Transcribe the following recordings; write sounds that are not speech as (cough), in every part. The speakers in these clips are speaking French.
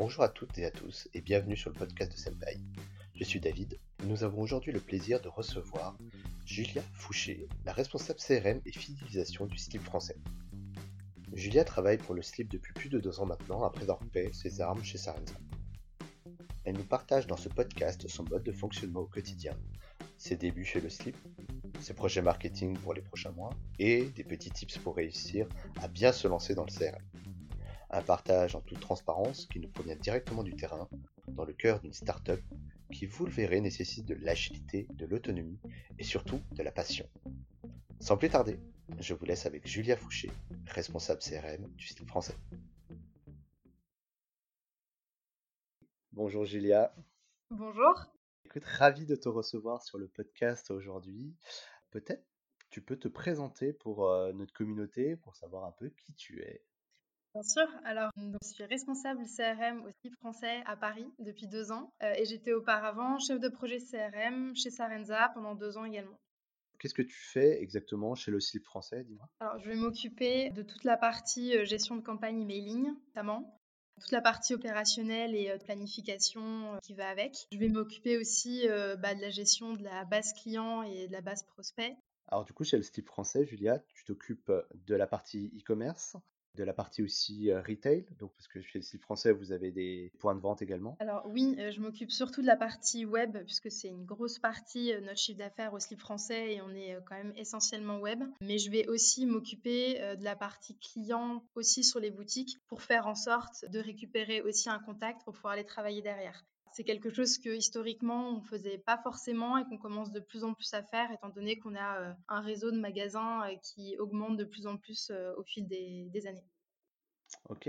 Bonjour à toutes et à tous et bienvenue sur le podcast de Senpai. Je suis David. Nous avons aujourd'hui le plaisir de recevoir Julia Fouché, la responsable CRM et fidélisation du slip français. Julia travaille pour le slip depuis plus de deux ans maintenant après avoir fait ses armes chez Sarenza. Elle nous partage dans ce podcast son mode de fonctionnement au quotidien, ses débuts chez le slip, ses projets marketing pour les prochains mois et des petits tips pour réussir à bien se lancer dans le CRM. Un partage en toute transparence qui nous provient directement du terrain, dans le cœur d'une start-up qui, vous le verrez, nécessite de l'agilité, de l'autonomie et surtout de la passion. Sans plus tarder, je vous laisse avec Julia Fouché, responsable CRM du style français. Bonjour Julia. Bonjour. Écoute, ravi de te recevoir sur le podcast aujourd'hui. Peut-être tu peux te présenter pour euh, notre communauté, pour savoir un peu qui tu es. Bien sûr. Alors, je suis responsable CRM au SLIP français à Paris depuis deux ans euh, et j'étais auparavant chef de projet CRM chez Sarenza pendant deux ans également. Qu'est-ce que tu fais exactement chez le slip français, dis-moi? Alors, je vais m'occuper de toute la partie euh, gestion de campagne emailing, notamment, toute la partie opérationnelle et euh, planification qui va avec. Je vais m'occuper aussi bah, de la gestion de la base client et de la base prospect. Alors du coup, chez le slip français, Julia, tu t'occupes de la partie e-commerce, de la partie aussi retail, donc parce que chez le site français, vous avez des points de vente également Alors oui, je m'occupe surtout de la partie web, puisque c'est une grosse partie de notre chiffre d'affaires au slip français et on est quand même essentiellement web. Mais je vais aussi m'occuper de la partie client aussi sur les boutiques pour faire en sorte de récupérer aussi un contact pour pouvoir aller travailler derrière c'est quelque chose que historiquement on faisait pas forcément et qu'on commence de plus en plus à faire étant donné qu'on a euh, un réseau de magasins euh, qui augmente de plus en plus euh, au fil des, années. Ok,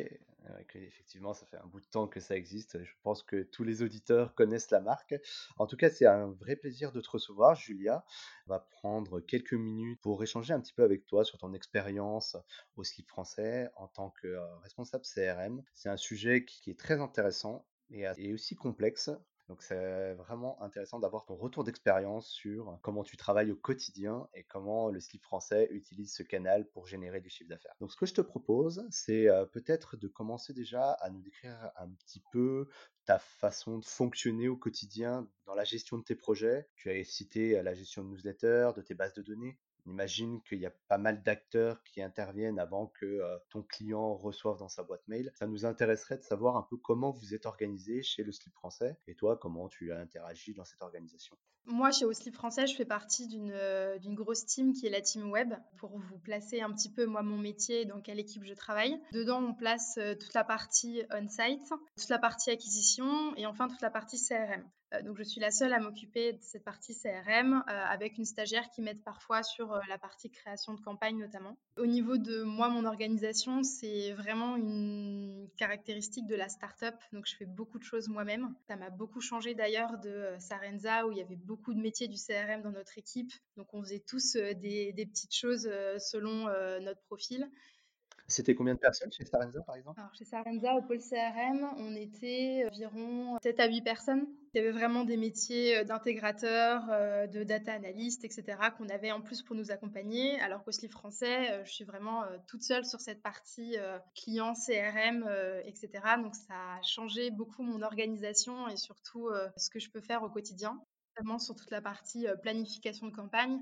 effectivement, ça fait un bout de temps que ça existe. Je pense que tous les auditeurs connaissent la marque. En tout cas, c'est un vrai plaisir de te recevoir, Julia. On va prendre quelques minutes pour échanger un petit peu avec toi sur ton expérience au slip français en tant que responsable CRM. C'est un sujet qui est très intéressant et, aussi complexe. Donc c'est vraiment intéressant d'avoir ton retour d'expérience sur comment tu travailles au quotidien et comment le slip français utilise ce canal pour générer du chiffre d'affaires. Donc ce que je te propose, c'est peut-être de commencer déjà à nous décrire un petit peu ta façon de fonctionner au quotidien dans la gestion de tes projets. Tu as cité la gestion de newsletters, de tes bases de données. Imagine qu'il y a pas mal d'acteurs qui interviennent avant que ton client reçoive dans sa boîte mail. Ça nous intéresserait de savoir un peu comment vous êtes organisé chez le slip français et toi, comment tu as interagi dans cette organisation? Moi, chez Slip français, je fais partie d'une grosse team qui est la team web. Pour vous placer un petit peu, moi, mon métier, dans quelle équipe je travaille. Dedans, on place toute la partie on-site, toute la partie acquisition et enfin toute la partie CRM. Euh, donc, je suis la seule à m'occuper de cette partie CRM euh, avec une stagiaire qui m'aide parfois sur euh, la partie création de campagne notamment. Au niveau de moi, mon organisation, c'est vraiment une caractéristique de la start-up. Donc, je fais beaucoup de choses moi-même. Ça m'a beaucoup changé d'ailleurs de Sarenza où il y avait beaucoup de métiers du CRM dans notre équipe. Donc, on faisait tous des, des petites choses selon notre profil. C'était combien de personnes chez Sarenza, par exemple? Alors, chez Sarenza, au pôle CRM, on était environ 7 à 8 personnes. Il y avait vraiment des métiers euh, d'intégrateur, euh, de data analyst, etc., qu'on avait en plus pour nous accompagner. Alors qu'au SLIF français, euh, je suis vraiment toute seule sur cette partie client, CRM, etc. Donc, ça a changé beaucoup mon organisation et surtout ce que je peux faire au quotidien, notamment sur toute la partie planification de campagne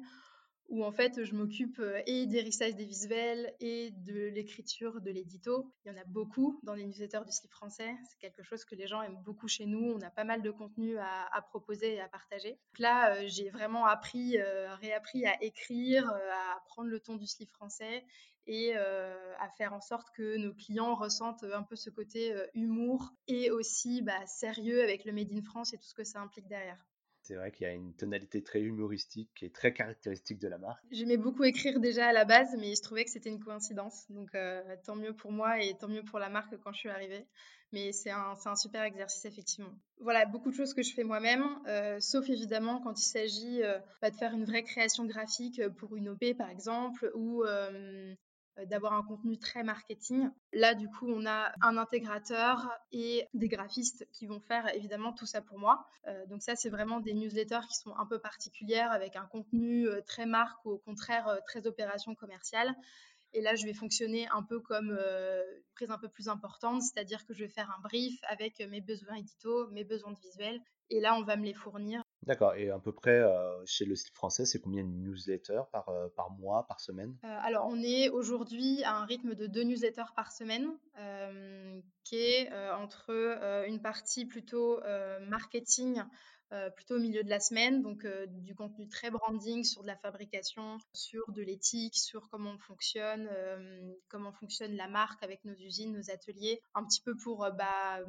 où en fait je m'occupe et des ressages des visuels et de l'écriture de l'édito. Il y en a beaucoup dans les newsletters du slip français. C'est quelque chose que les gens aiment beaucoup chez nous. On a pas mal de contenu à, proposer et à partager. Là, j'ai vraiment appris, réappris à écrire, à prendre le ton du slip français et à faire en sorte que nos clients ressentent un peu ce côté humour et aussi bah, sérieux avec le Made in France et tout ce que ça implique derrière. C'est vrai qu'il y a une tonalité très humoristique qui est très caractéristique de la marque. J'aimais beaucoup écrire déjà à la base, mais je trouvais que c'était une coïncidence. Donc euh, tant mieux pour moi et tant mieux pour la marque quand je suis arrivée. Mais c'est un, super exercice, effectivement. Voilà, beaucoup de choses que je fais moi-même, euh, sauf évidemment quand il s'agit euh, bah, de faire une vraie création graphique pour une OP, par exemple, ou d'avoir un contenu très marketing. Là, du coup, on a un intégrateur et des graphistes qui vont faire évidemment tout ça pour moi. Euh, donc ça, c'est vraiment des newsletters qui sont un peu particulières avec un contenu euh, très marque ou au contraire très opération commerciale. Et là, je vais fonctionner un peu comme euh, prise un peu plus importante, c'est-à-dire que je vais faire un brief avec mes besoins édito, mes besoins de visuel, et là, on va me les fournir. D'accord. Et à peu près euh, chez le slip français, c'est combien de newsletters par, euh, par mois, par semaine? Euh, Alors, on est aujourd'hui à un rythme de deux newsletters par semaine, qui est entre une partie plutôt marketing euh, plutôt au milieu de la semaine, donc euh, du contenu très branding sur de la fabrication, sur de l'éthique, sur comment on fonctionne, euh, comment fonctionne la marque avec nos usines, nos ateliers, un petit peu pour bah,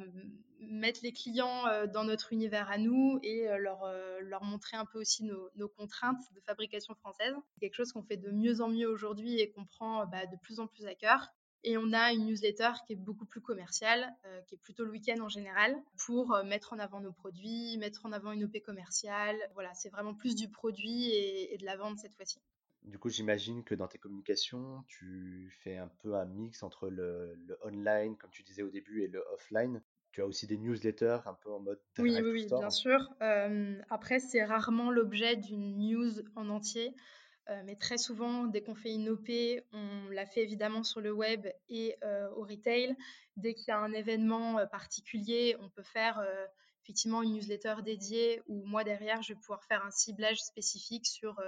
mettre les clients dans notre univers à nous et leur, montrer un peu aussi nos, nos contraintes de fabrication française. C'est quelque chose qu'on fait de mieux en mieux aujourd'hui et qu'on prend bah, de plus en plus à cœur. Et on a une newsletter qui est beaucoup plus commerciale, euh, qui est plutôt le week-end en général, pour euh, mettre en avant nos produits, mettre en avant une OP commerciale. Voilà, c'est vraiment plus du produit et, de la vente cette fois-ci. Du coup, j'imagine que dans tes communications, tu fais un peu un mix entre le, online, comme tu disais au début, et le offline. Tu as aussi des newsletters un peu en mode Oui, oui, oui, bien sûr. Euh, après, c'est rarement l'objet d'une news en entier. Euh, mais très souvent, dès qu'on fait une OP, on la fait évidemment sur le web et euh, au retail. Dès qu'il y a un événement euh, particulier, on peut faire effectivement une newsletter dédiée où moi derrière je vais pouvoir faire un ciblage spécifique sur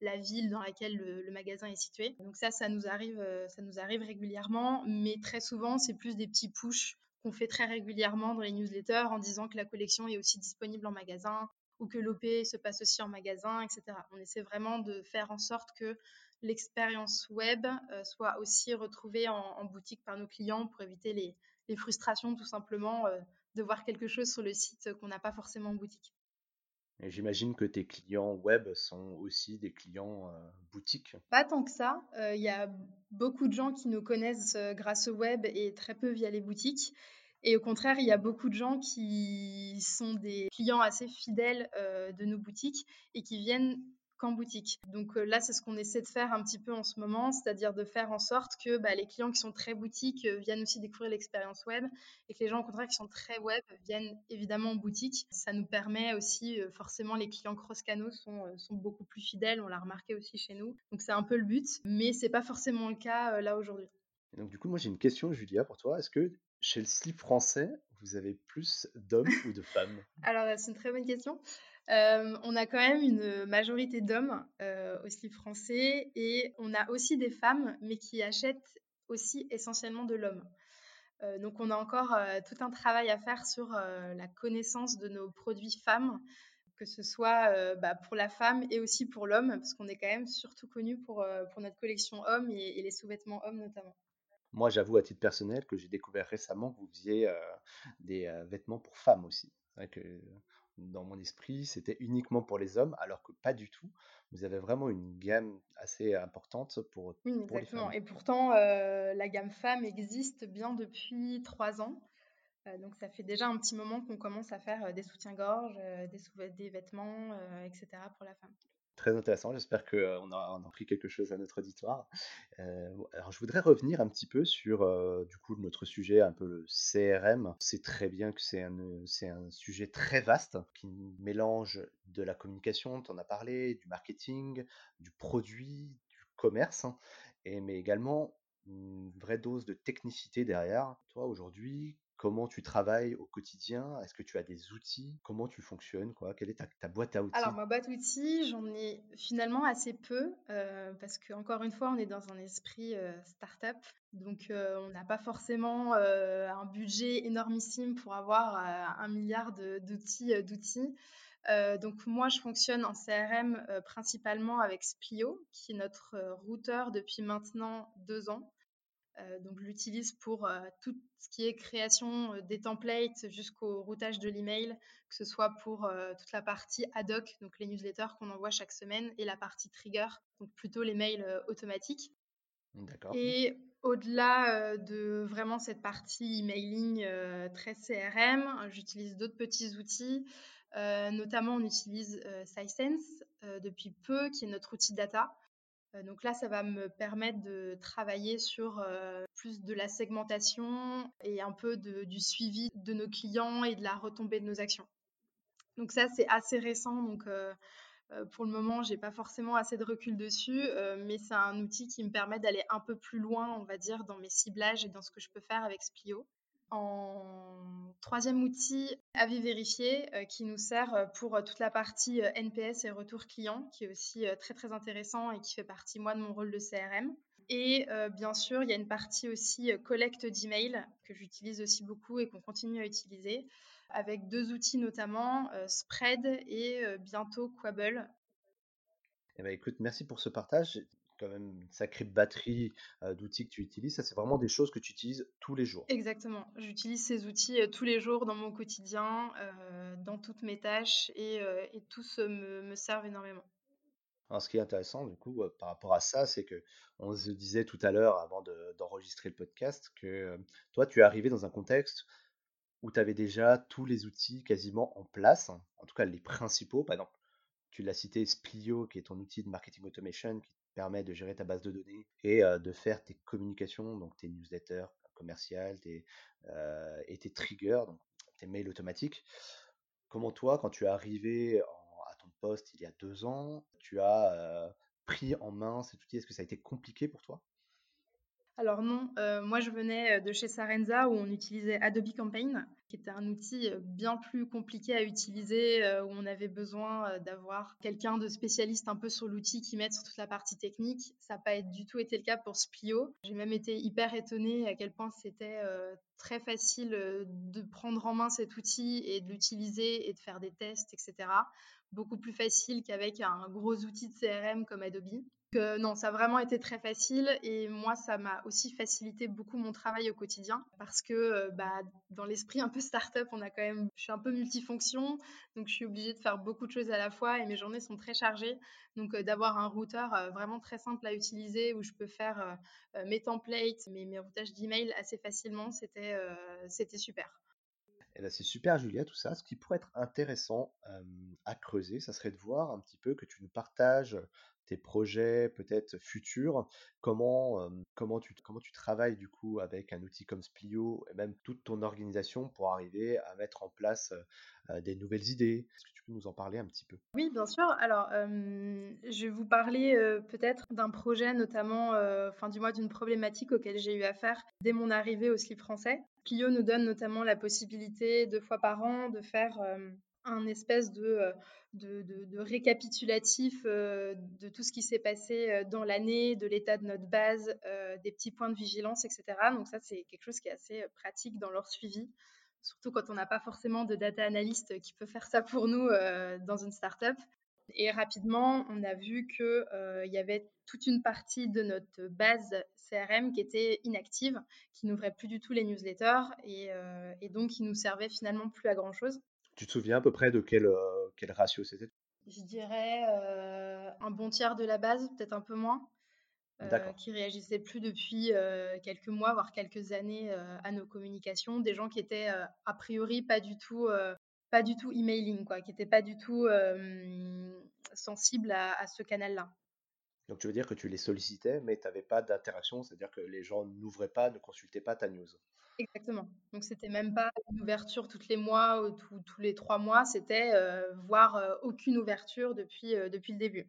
la ville dans laquelle le, magasin est situé. Donc ça, ça nous arrive, ça nous arrive régulièrement, mais très souvent c'est plus des petits push qu'on fait très régulièrement dans les newsletters en disant que la collection est aussi disponible en magasin, ou que l'OP se passe aussi en magasin, etc. On essaie vraiment de faire en sorte que l'expérience web euh, soit aussi retrouvée en, boutique par nos clients pour éviter les, frustrations tout simplement euh, de voir quelque chose sur le site qu'on n'a pas forcément en boutique. Et j'imagine que tes clients web sont aussi des clients euh, boutiques. Pas tant que ça. Il y a beaucoup de gens qui nous connaissent grâce au web et très peu via les boutiques. Et au contraire, il y a beaucoup de gens qui sont des clients assez fidèles euh, de nos boutiques et qui viennent qu'en boutique. Donc euh, là, c'est ce qu'on essaie de faire un petit peu en ce moment, c'est-à-dire de faire en sorte que bah, les clients qui sont très boutiques euh, viennent aussi découvrir l'expérience web et que les gens au contraire qui sont très web viennent évidemment en boutique. Ça nous permet aussi, forcément, les clients cross-canaux sont, sont, beaucoup plus fidèles, on l'a remarqué aussi chez nous. Donc c'est un peu le but, mais c'est pas forcément le cas là aujourd'hui. Donc du coup, moi j'ai une question, Julia, pour toi. Est-ce que chez le slip français, vous avez plus d'hommes ou de femmes? Alors, c'est une très bonne question. on a quand même une majorité d'hommes au slip français et on a aussi des femmes, mais qui achètent aussi essentiellement de l'homme. donc, on a encore tout un travail à faire sur la connaissance de nos produits femmes, que ce soit bah, pour la femme et aussi pour l'homme, parce qu'on est quand même surtout connu pour, pour notre collection homme et les sous-vêtements hommes notamment. Moi, j'avoue à titre personnel que j'ai découvert récemment que vous faisiez des vêtements pour femmes aussi. Vrai que dans mon esprit, c'était uniquement pour les hommes, alors que pas du tout. Vous avez vraiment une gamme assez importante pour, oui, pour les femmes. Et pourtant, la gamme femme existe bien depuis trois ans. donc, ça fait déjà un petit moment qu'on commence à faire des soutiens-gorge, des, des, vêtements, etc. pour la femme. Intéressant, j'espère qu'on a, on a pris quelque chose à notre auditoire. Euh, alors je voudrais revenir un petit peu sur euh, du coup notre sujet, un peu le CRM. C'est très bien que c'est un, c'est un sujet très vaste qui mélange de la communication, tu en as parlé, du marketing, du produit, du commerce, hein, et, mais également une vraie dose de technicité derrière. Toi aujourd'hui, Comment tu travailles au quotidien? Est-ce que tu as des outils? Comment tu fonctionnes quoi? Quelle est ta, boîte à outils? Alors, ma boîte à outils, j'en ai finalement assez peu euh, parce qu'encore une fois, on est dans un esprit euh, start-up. Donc, euh, on n'a pas forcément un budget énormissime pour avoir un milliard d'outils. d'outils. donc, moi, je fonctionne en CRM principalement avec Splio, qui est notre routeur depuis maintenant deux ans. Euh, donc, je l'utilise pour euh, tout ce qui est création euh, des templates jusqu'au routage de l'email, que ce soit pour toute la partie ad hoc, donc les newsletters qu'on envoie chaque semaine, et la partie trigger, donc plutôt les mails automatiques. Et au-delà de vraiment cette partie emailing très CRM, j'utilise d'autres petits outils. notamment, on utilise Sisense depuis peu, qui est notre outil data, donc là, ça va me permettre de travailler sur euh, plus de la segmentation et un peu du suivi de nos clients et de la retombée de nos actions. Donc ça, c'est assez récent. Donc euh, pour le moment, j'ai pas forcément assez de recul dessus, mais c'est un outil qui me permet d'aller un peu plus loin, on va dire, dans mes ciblages et dans ce que je peux faire avec Splio. En troisième outil, Avis Vérifié, qui nous sert pour toute la partie NPS et retour client, qui est aussi très très intéressant et qui fait partie, moi, de mon rôle de CRM. Et bien sûr, il y a une partie aussi collecte d'emails que j'utilise aussi beaucoup et qu'on continue à utiliser, avec deux outils notamment, Spread et bientôt Quabble. Eh ben, écoute, merci pour ce partage quand même une sacrée batterie d'outils que tu utilises. Ça, c'est vraiment des choses que tu utilises tous les jours. Exactement. J'utilise ces outils tous les jours dans mon quotidien, dans toutes mes tâches et, tous me, servent énormément. Alors, ce qui est intéressant, du coup, par rapport à ça, c'est que on se disait tout à l'heure, avant d'enregistrer le podcast, que toi, tu es arrivé dans un contexte où tu avais déjà tous les outils quasiment en place, en tout cas les principaux. Par exemple, tu l'as cité, Splio, qui est ton outil de marketing automation, qui permet de gérer ta base de données et de faire tes communications, donc tes newsletters commerciales tes, et tes triggers, donc tes mails automatiques. Comment toi, quand tu es arrivé à ton poste il y a deux ans, tu as pris en main cet outil? Est-ce que ça a été compliqué pour toi? Alors non, euh, moi je venais euh, de chez Sarenza où on utilisait Adobe Campaign, qui était un outil euh, bien plus compliqué à utiliser, où on avait besoin d'avoir quelqu'un de spécialiste un peu sur l'outil qui mette sur toute la partie technique. Ça n'a pas du tout été le cas pour Splio. J'ai même été hyper étonnée à quel point c'était très facile de prendre en main cet outil et de l'utiliser et de faire des tests, etc. Beaucoup plus facile qu'avec un gros outil de CRM comme Adobe non, ça a vraiment été très facile et moi, ça m'a aussi facilité beaucoup mon travail au quotidien parce que euh, bah, dans l'esprit un peu start-up, on a quand même, je suis un peu multifonction, donc je suis obligée de faire beaucoup de choses à la fois et mes journées sont très chargées. Donc euh, d'avoir un routeur euh, vraiment très simple à utiliser où je peux faire mes templates, mes, mes routages d'email assez facilement, c'était c'était super. Eh ben, c'est super Julia tout ça. Ce qui pourrait être intéressant à creuser, ça serait de voir un petit peu que tu nous partages tes projets peut-être futurs, comment, tu travailles du coup avec un outil comme Splio et même toute ton organisation pour arriver à mettre en place des nouvelles idées. Est-ce que tu peux nous en parler un petit peu? Oui, bien sûr. Alors, je vais vous parler peut-être d'un projet, notamment, enfin du moins d'une problématique auquel j'ai eu affaire dès mon arrivée au slip français. Splio nous donne notamment la possibilité deux fois par an de faire un espèce de, de, de, récapitulatif de tout ce qui s'est passé dans l'année, de l'état de notre base, des petits points de vigilance, etc. Donc ça, c'est quelque chose qui est assez pratique dans leur suivi, surtout quand on n'a pas forcément de data analyst qui peut faire ça pour nous dans une startup. Et rapidement, on a vu qu'il il y avait toute une partie de notre base CRM qui était inactive, qui n'ouvrait plus du tout les newsletters et, et donc qui nous servait finalement plus à grand chose. Tu te souviens à peu près de quel, euh, quel ratio c'était? Je dirais euh, un bon tiers de la base, peut-être un peu moins, euh, qui réagissaient plus depuis quelques mois, voire quelques années à nos communications. Des gens qui étaient a priori pas du tout, pas du tout emailing, quoi, qui n'étaient pas du tout sensibles à, à ce canal-là. Donc tu veux dire que tu les sollicitais, mais tu n'avais pas d'interaction, c'est-à-dire que les gens n'ouvraient pas, ne consultaient pas ta news. Exactement. Donc c'était même pas une ouverture toutes les mois ou tous les trois mois, c'était euh, voir euh, aucune ouverture depuis, euh, depuis le début.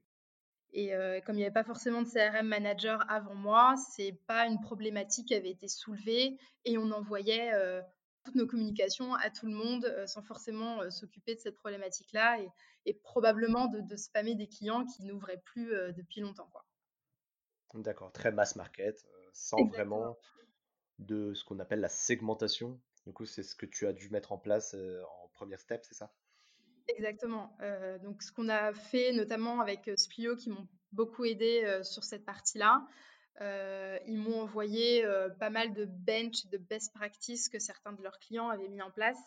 Et comme il n'y avait pas forcément de CRM manager avant moi, c'est pas une problématique qui avait été soulevée et on envoyait toutes nos communications à tout le monde sans forcément s'occuper de cette problématique-là et, probablement de, spammer des clients qui n'ouvraient plus depuis longtemps. D'accord, très mass market, sans vraiment de ce qu'on appelle la segmentation. Du coup, c'est ce que tu as dû mettre en place en première step, c'est ça? Exactement. donc, ce qu'on a fait, notamment avec Splio, qui m'ont beaucoup aidé sur cette partie-là, ils m'ont envoyé pas mal de bench, de best practices que certains de leurs clients avaient mis en place.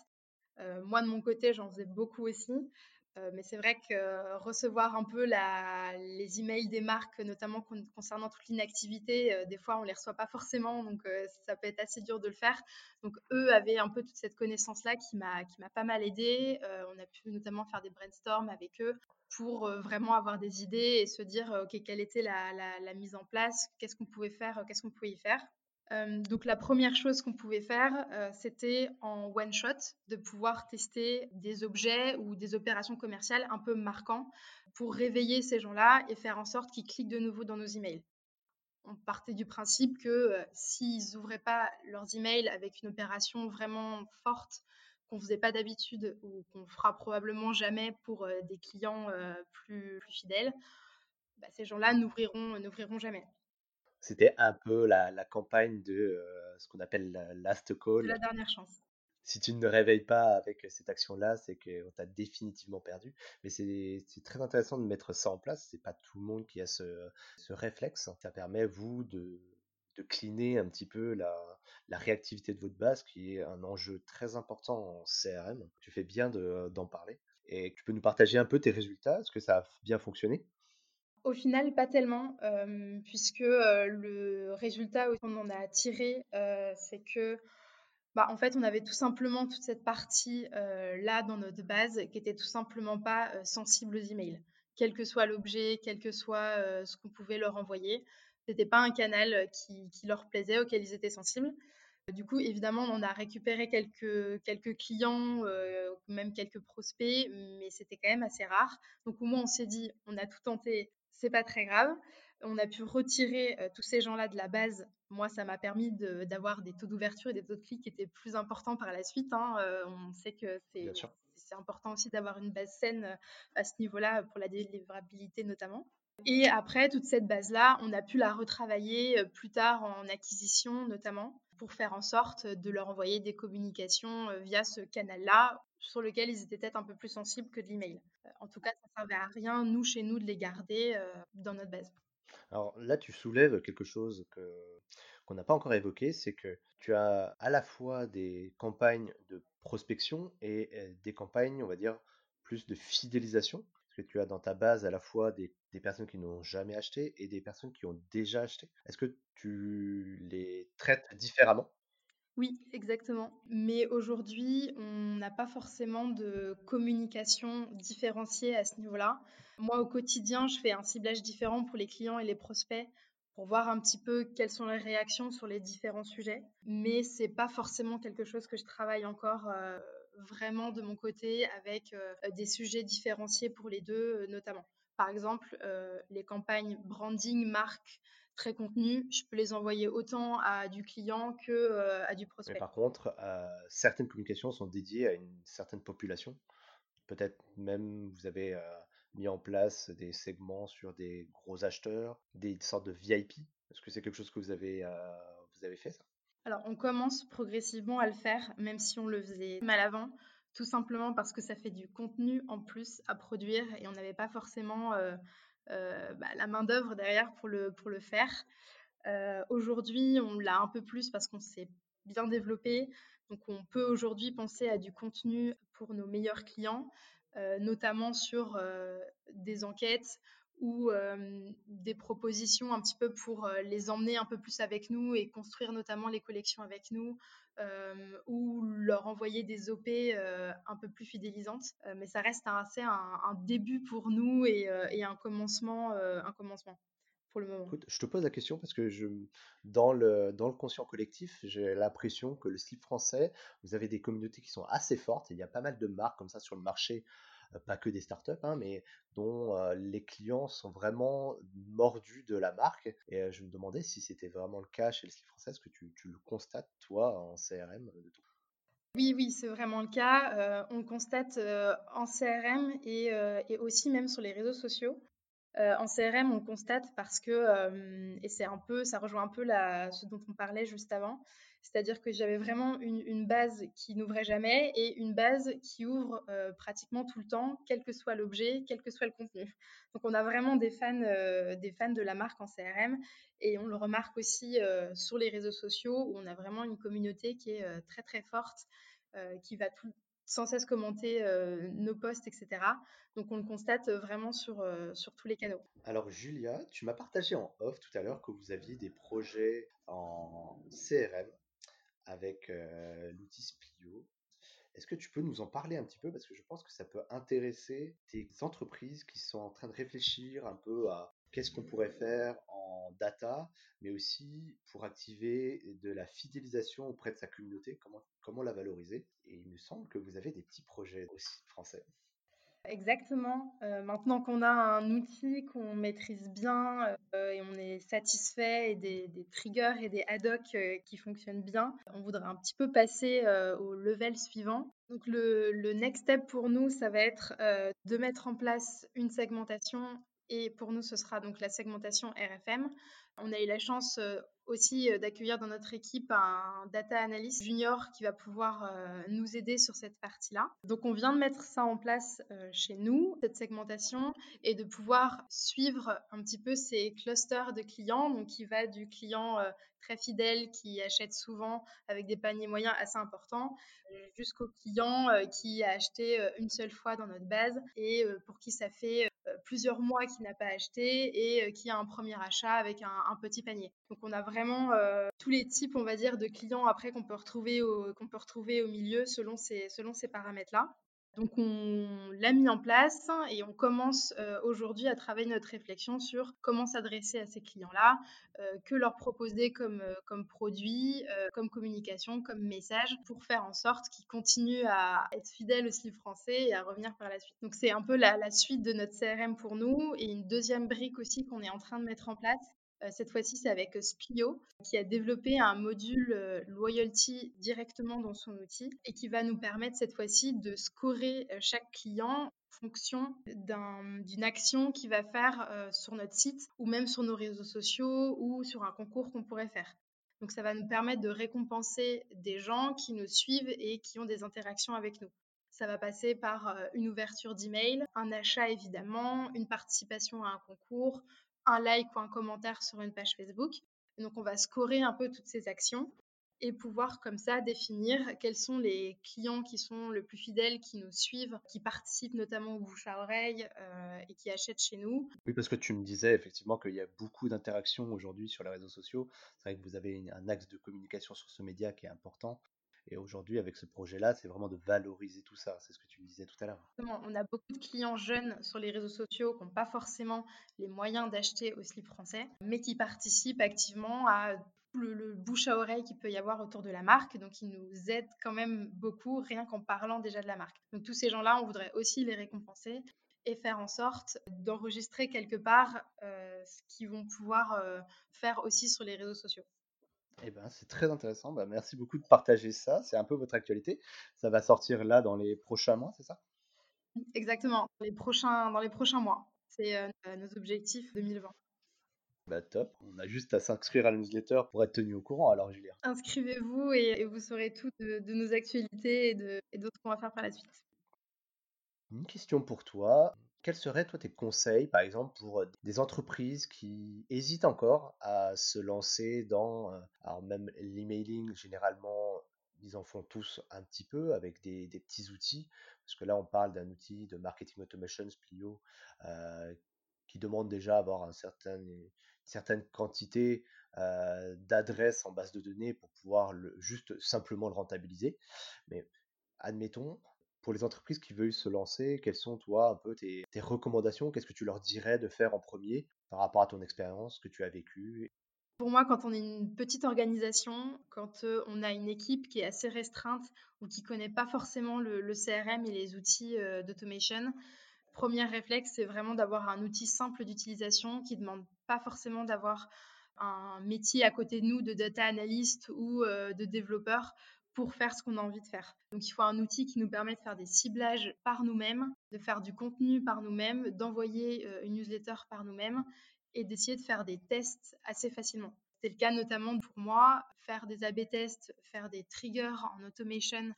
moi, de mon côté, j'en faisais beaucoup aussi. Euh, mais c'est vrai que recevoir un peu les emails des marques, notamment concernant toute l'inactivité, euh, des fois on les reçoit pas forcément, donc euh, ça peut être assez dur de le faire. Donc eux avaient un peu toute cette connaissance-là qui m'a pas mal aidé. on a pu notamment faire des brainstorms avec eux pour vraiment avoir des idées et se dire ok quelle était la, la mise en place, qu'est-ce qu'on pouvait faire, qu'est-ce qu'on pouvait y faire. Donc la première chose qu'on pouvait faire, c'était en one shot de pouvoir tester des objets ou des opérations commerciales un peu marquants pour réveiller ces gens-là et faire en sorte qu'ils cliquent de nouveau dans nos emails. On partait du principe que s'ils n'ouvraient pas leurs emails avec une opération vraiment forte qu'on faisait pas d'habitude ou qu'on fera probablement jamais pour des clients plus, fidèles, bah, ces gens-là n'ouvriront jamais. C'était un peu la, la campagne de euh, ce qu'on appelle la last call. la dernière chance. Si tu ne réveilles pas avec cette action-là, c'est qu'on t'a définitivement perdu. Mais c'est très intéressant de mettre ça en place. C'est pas tout le monde qui a ce, ce réflexe. Ça permet, vous, de, de cleaner un petit peu la, la, réactivité de votre base, qui est un enjeu très important en CRM. Tu fais bien d'en parler. Et tu peux nous partager un peu tes résultats Est-ce que ça a bien fonctionné? Au final, pas tellement, puisque le résultat qu'on en a tiré, c'est que, bah, en fait, on avait tout simplement toute cette partie là dans notre base qui était tout simplement pas sensible aux emails. Quel que soit l'objet, quel que soit ce qu'on pouvait leur envoyer, c'était pas un canal qui, leur plaisait, auquel ils étaient sensibles. Du coup, évidemment, on a récupéré quelques clients, même quelques prospects, mais c'était quand même assez rare. Donc au moins, on s'est dit, on a tout tenté, c'est pas très grave. On a pu retirer tous ces gens-là de la base. Moi, ça m'a permis d'avoir des taux d'ouverture et des taux de clics qui étaient plus importants par la suite. Hein. on sait que c'est important aussi d'avoir une base saine à ce niveau-là pour la délivrabilité notamment. Et après, toute cette base-là, on a pu la retravailler plus tard en acquisition notamment pour faire en sorte de leur envoyer des communications via ce canal-là sur lequel ils étaient peut-être un peu plus sensibles que de l'email. En tout cas, ça ne servait à rien, nous, chez nous, de les garder dans notre base. Alors là, tu soulèves quelque chose qu'on n'a pas encore évoqué, c'est que tu as à la fois des campagnes de prospection et des campagnes, on va dire, plus de fidélisation. Parce que tu as dans ta base à la fois des personnes qui n'ont jamais acheté et des personnes qui ont déjà acheté. Est-ce que tu les traites différemment? Oui, exactement. Mais aujourd'hui, on n'a pas forcément de communication différenciée à ce niveau-là. Moi, au quotidien, je fais un ciblage différent pour les clients et les prospects pour voir un petit peu quelles sont les réactions sur les différents sujets. Mais c'est pas forcément quelque chose que je travaille encore euh, vraiment de mon côté avec euh, des sujets différenciés pour les deux, euh, notamment. Par exemple, les campagnes branding, marque, très contenu, je peux les envoyer autant à du client que euh, à du prospect. Mais par contre, euh, certaines communications sont dédiées à une certaine population. Peut-être même vous avez euh, mis en place des segments sur des gros acheteurs, des sortes de VIP. Est-ce que c'est quelque chose que vous avez, vous avez fait ça? Alors on commence progressivement à le faire, même si on le faisait mal avant tout simplement parce que ça fait du contenu en plus à produire et on n'avait pas forcément euh, bah, la main-d'œuvre derrière pour le, pour le faire. Euh, aujourd'hui, on l'a un peu plus parce qu'on s'est bien développé. Donc, on peut aujourd'hui penser à du contenu pour nos meilleurs clients, euh, notamment sur des enquêtes ou des propositions un petit peu pour les emmener un peu plus avec nous et construire notamment les collections avec nous ou leur envoyer des OP un peu plus fidélisantes. mais ça reste assez un, début pour nous et, un, commencement, un commencement. Pour le moment. je te pose la question parce que dans, le, dans le conscient collectif, j'ai l'impression que le slip français, vous avez des communautés qui sont assez fortes. il y a pas mal de marques comme ça sur le marché pas que des startups, hein, mais dont euh, les clients sont vraiment mordus de la marque. Et euh, je me demandais si c'était vraiment le cas chez le slip français, est-ce que tu, le constates, toi, en CRM oui, oui, c'est vraiment le cas. on le constate en CRM et, et, aussi même sur les réseaux sociaux. En CRM, on constate parce que, et c'est un peu, ça rejoint un peu ce dont on parlait juste avant, c'est-à-dire que j'avais vraiment une, base qui n'ouvrait jamais et une base qui ouvre euh, pratiquement tout le temps, quel que soit l'objet, quel que soit le contenu. Donc on a vraiment des fans, euh, des fans de la marque en CRM et on le remarque aussi euh, sur les réseaux sociaux où on a vraiment une communauté qui est très très forte, qui va sans cesse commenter nos posts, etc. Donc on le constate vraiment sur, sur tous les canaux. Alors Julia, tu m'as partagé en off tout à l'heure que vous aviez des projets en CRM avec l'outil Splio. Est-ce que tu peux nous en parler un petit peu? Parce que je pense que ça peut intéresser des entreprises qui sont en train de réfléchir un peu à qu'est-ce qu'on pourrait faire en data, mais aussi pour activer de la fidélisation auprès de sa communauté, comment, la valoriser. Et il me semble que vous avez des petits projets aussi français. Exactement. Euh, maintenant qu'on a un outil qu'on maîtrise bien euh, et on est satisfait et des, triggers et des ad hoc euh, qui fonctionnent bien, on voudrait un petit peu passer au level suivant. Donc le, next step pour nous, ça va être de mettre en place une segmentation et pour nous, ce sera donc la segmentation RFM. On a eu la chance aussi d'accueillir dans notre équipe un data analyst junior qui va pouvoir nous aider sur cette partie-là. Donc on vient de mettre ça en place chez nous, cette segmentation, et de pouvoir suivre un petit peu ces clusters de clients, donc qui va du client très fidèle qui achète souvent avec des paniers moyens assez importants, jusqu'au client qui a acheté une seule fois dans notre base et pour qui ça fait plusieurs mois qu'il n'a pas acheté et qui a un premier achat avec un, petit panier. Donc on a vraiment tous les types, on va dire, de clients après qu'on peut retrouver au, qu'on peut retrouver au milieu selon ces, selon ces paramètres-là. Donc on l'a mis en place et on commence euh, aujourd'hui à travailler notre réflexion sur comment s'adresser à ces clients-là, euh, que leur proposer comme, euh, produit, comme communication, comme message pour faire en sorte qu'ils continuent à être fidèles au français et à revenir par la suite. Donc c'est un peu la, la suite de notre CRM pour nous et une deuxième brique aussi qu'on est en train de mettre en place, cette fois-ci, c'est avec Splio, qui a développé un module euh, loyalty directement dans son outil et qui va nous permettre cette fois-ci de scorer euh, chaque client en fonction d'une action qu'il va faire sur notre site ou même sur nos réseaux sociaux ou sur un concours qu'on pourrait faire. Donc ça va nous permettre de récompenser des gens qui nous suivent et qui ont des interactions avec nous. Ça va passer par une ouverture d'email, un achat évidemment, une participation à un concours, un like ou un commentaire sur une page Facebook. donc, on va scorer un peu toutes ces actions et pouvoir comme ça définir quels sont les clients qui sont le plus fidèles, qui nous suivent, qui participent notamment au bouche à oreille euh, et qui achètent chez nous. Oui, parce que tu me disais effectivement qu'il y a beaucoup d'interactions aujourd'hui sur les réseaux sociaux. C'est vrai que vous avez un axe de communication sur ce média qui est important. Et aujourd'hui, avec ce projet-là, c'est vraiment de valoriser tout ça. C'est ce que tu me disais tout à l'heure. On a beaucoup de clients jeunes sur les réseaux sociaux qui n'ont pas forcément les moyens d'acheter au slip français, mais qui participent activement à le, le, bouche à oreille qu'il peut y avoir autour de la marque. Donc, ils nous aident quand même beaucoup, rien qu'en parlant déjà de la marque. Donc, tous ces gens-là, on voudrait aussi les récompenser et faire en sorte d'enregistrer quelque part euh, ce qu'ils vont pouvoir euh, faire aussi sur les réseaux sociaux. Eh ben, c'est très intéressant. Bah, merci beaucoup de partager ça. C'est un peu votre actualité. Ça va sortir là dans les prochains mois, c'est ça? Exactement, dans les prochains, dans les prochains mois. C'est euh, nos objectifs 2020. Bah top, on a juste à s'inscrire à la newsletter pour être tenu au courant alors Julien. Inscrivez-vous et, vous saurez tout de, nos actualités et, et d'autres qu'on va faire par la suite. Une question pour toi. Quels seraient, toi, tes conseils, par exemple, pour des entreprises qui hésitent encore à se lancer dans, alors même l'emailing, généralement, ils en font tous un petit peu avec des, petits outils, parce que là, on parle d'un outil de marketing automation, Splio, qui demande déjà avoir un certain, une certaine quantité d'adresses en base de données pour pouvoir juste simplement le rentabiliser. Mais admettons, pour les entreprises qui veulent se lancer, quelles sont, toi, un peu tes, recommandations? Qu'est-ce que tu leur dirais de faire en premier par rapport à ton expérience que tu as vécue? Pour moi, quand on est une petite organisation, quand on a une équipe qui est assez restreinte ou qui ne connaît pas forcément le, CRM et les outils d'automation, premier réflexe, c'est vraiment d'avoir un outil simple d'utilisation qui ne demande pas forcément d'avoir un métier à côté de nous de data analyst ou de développeur pour faire ce qu'on a envie de faire. Donc il faut un outil qui nous permet de faire des ciblages par nous-mêmes, de faire du contenu par nous-mêmes, d'envoyer euh, une newsletter par nous-mêmes et d'essayer de faire des tests assez facilement. C'est le cas notamment pour moi, faire des A-B tests, faire des triggers en automation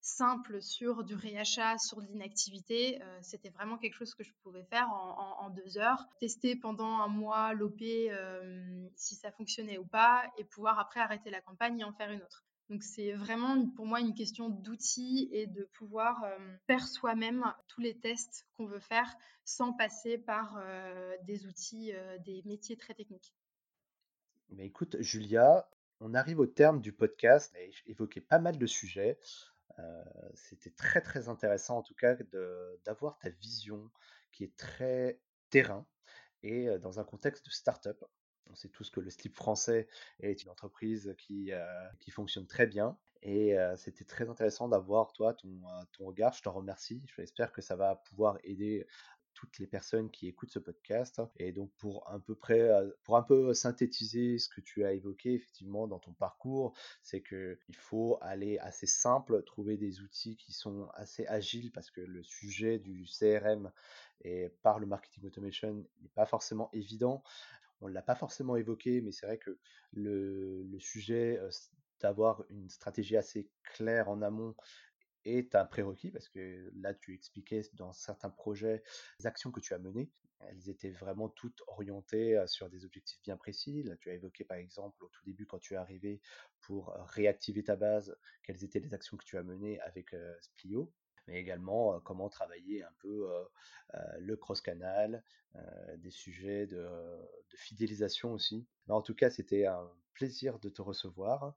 simple sur du réachat, sur de l'inactivité, euh, c'était vraiment quelque chose que je pouvais faire en, deux heures. Tester pendant un mois l'OP euh, si ça fonctionnait ou pas et pouvoir après arrêter la campagne et en faire une autre. Donc c'est vraiment pour moi une question d'outils et de pouvoir euh, faire soi-même tous les tests qu'on veut faire sans passer par euh, des outils, euh, des métiers très techniques. Écoute, Julia, on arrive au terme du podcast. et évoqué pas mal de sujets. C'était très très intéressant en tout cas d'avoir ta vision qui est très terrain et dans un contexte de start-up. On sait tous que le slip français est une entreprise qui, qui fonctionne très bien. Et c'était très intéressant d'avoir, toi, ton, ton regard. Je t'en remercie. J'espère que ça va pouvoir aider toutes les personnes qui écoutent ce podcast. Et donc pour un peu près, pour un peu synthétiser ce que tu as évoqué effectivement dans ton parcours, c'est que il faut aller assez simple, trouver des outils qui sont assez agiles parce que le sujet du CRM et par le marketing automation n'est pas forcément évident. On l'a pas forcément évoqué, mais c'est vrai que le, le sujet d'avoir une stratégie assez claire en amont est un prérequis parce que là, tu expliquais dans certains projets les actions que tu as menées. Elles étaient vraiment toutes orientées sur des objectifs bien précis. Là, tu as évoqué par exemple au tout début quand tu es arrivé pour réactiver ta base, quelles étaient les actions que tu as menées avec Splio mais également comment travailler un peu le cross-canal, des sujets de, fidélisation aussi. Mais en tout cas, c'était un plaisir de te recevoir.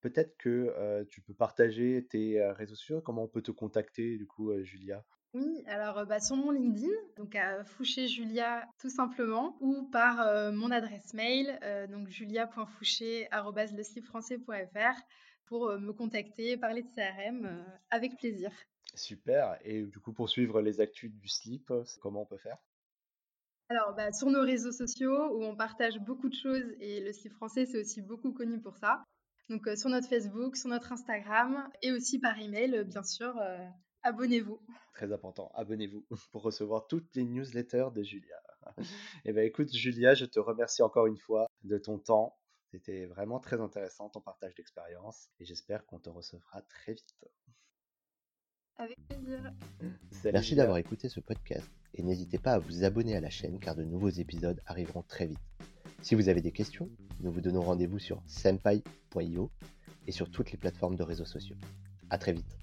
Peut-être que tu peux partager tes réseaux sociaux, comment on peut te contacter du coup, Julia? Oui, alors bah, sur mon LinkedIn, donc à Fouché Julia tout simplement, ou par mon adresse mail, donc julia.fouché.leslipfrançais.fr pour me contacter, parler de CRM avec plaisir. Super, et du coup pour suivre les actus du slip, comment on peut faire? Alors, bah, sur nos réseaux sociaux où on partage beaucoup de choses et le slip français, c'est aussi beaucoup connu pour ça. Donc euh, sur notre Facebook, sur notre Instagram et aussi par email, euh, bien sûr. Euh, abonnez-vous. Très important, abonnez-vous (laughs) pour recevoir toutes les newsletters de Julia. (laughs) Eh bien écoute Julia, je te remercie encore une fois de ton temps. C'était vraiment très intéressant ton partage d'expérience et j'espère qu'on te recevra très vite. Avec plaisir. Merci d'avoir écouté ce podcast et n'hésitez pas à vous abonner à la chaîne car de nouveaux épisodes arriveront très vite. Si vous avez des questions, nous vous donnons rendez-vous sur senpai.io et sur toutes les plateformes de réseaux sociaux. A très vite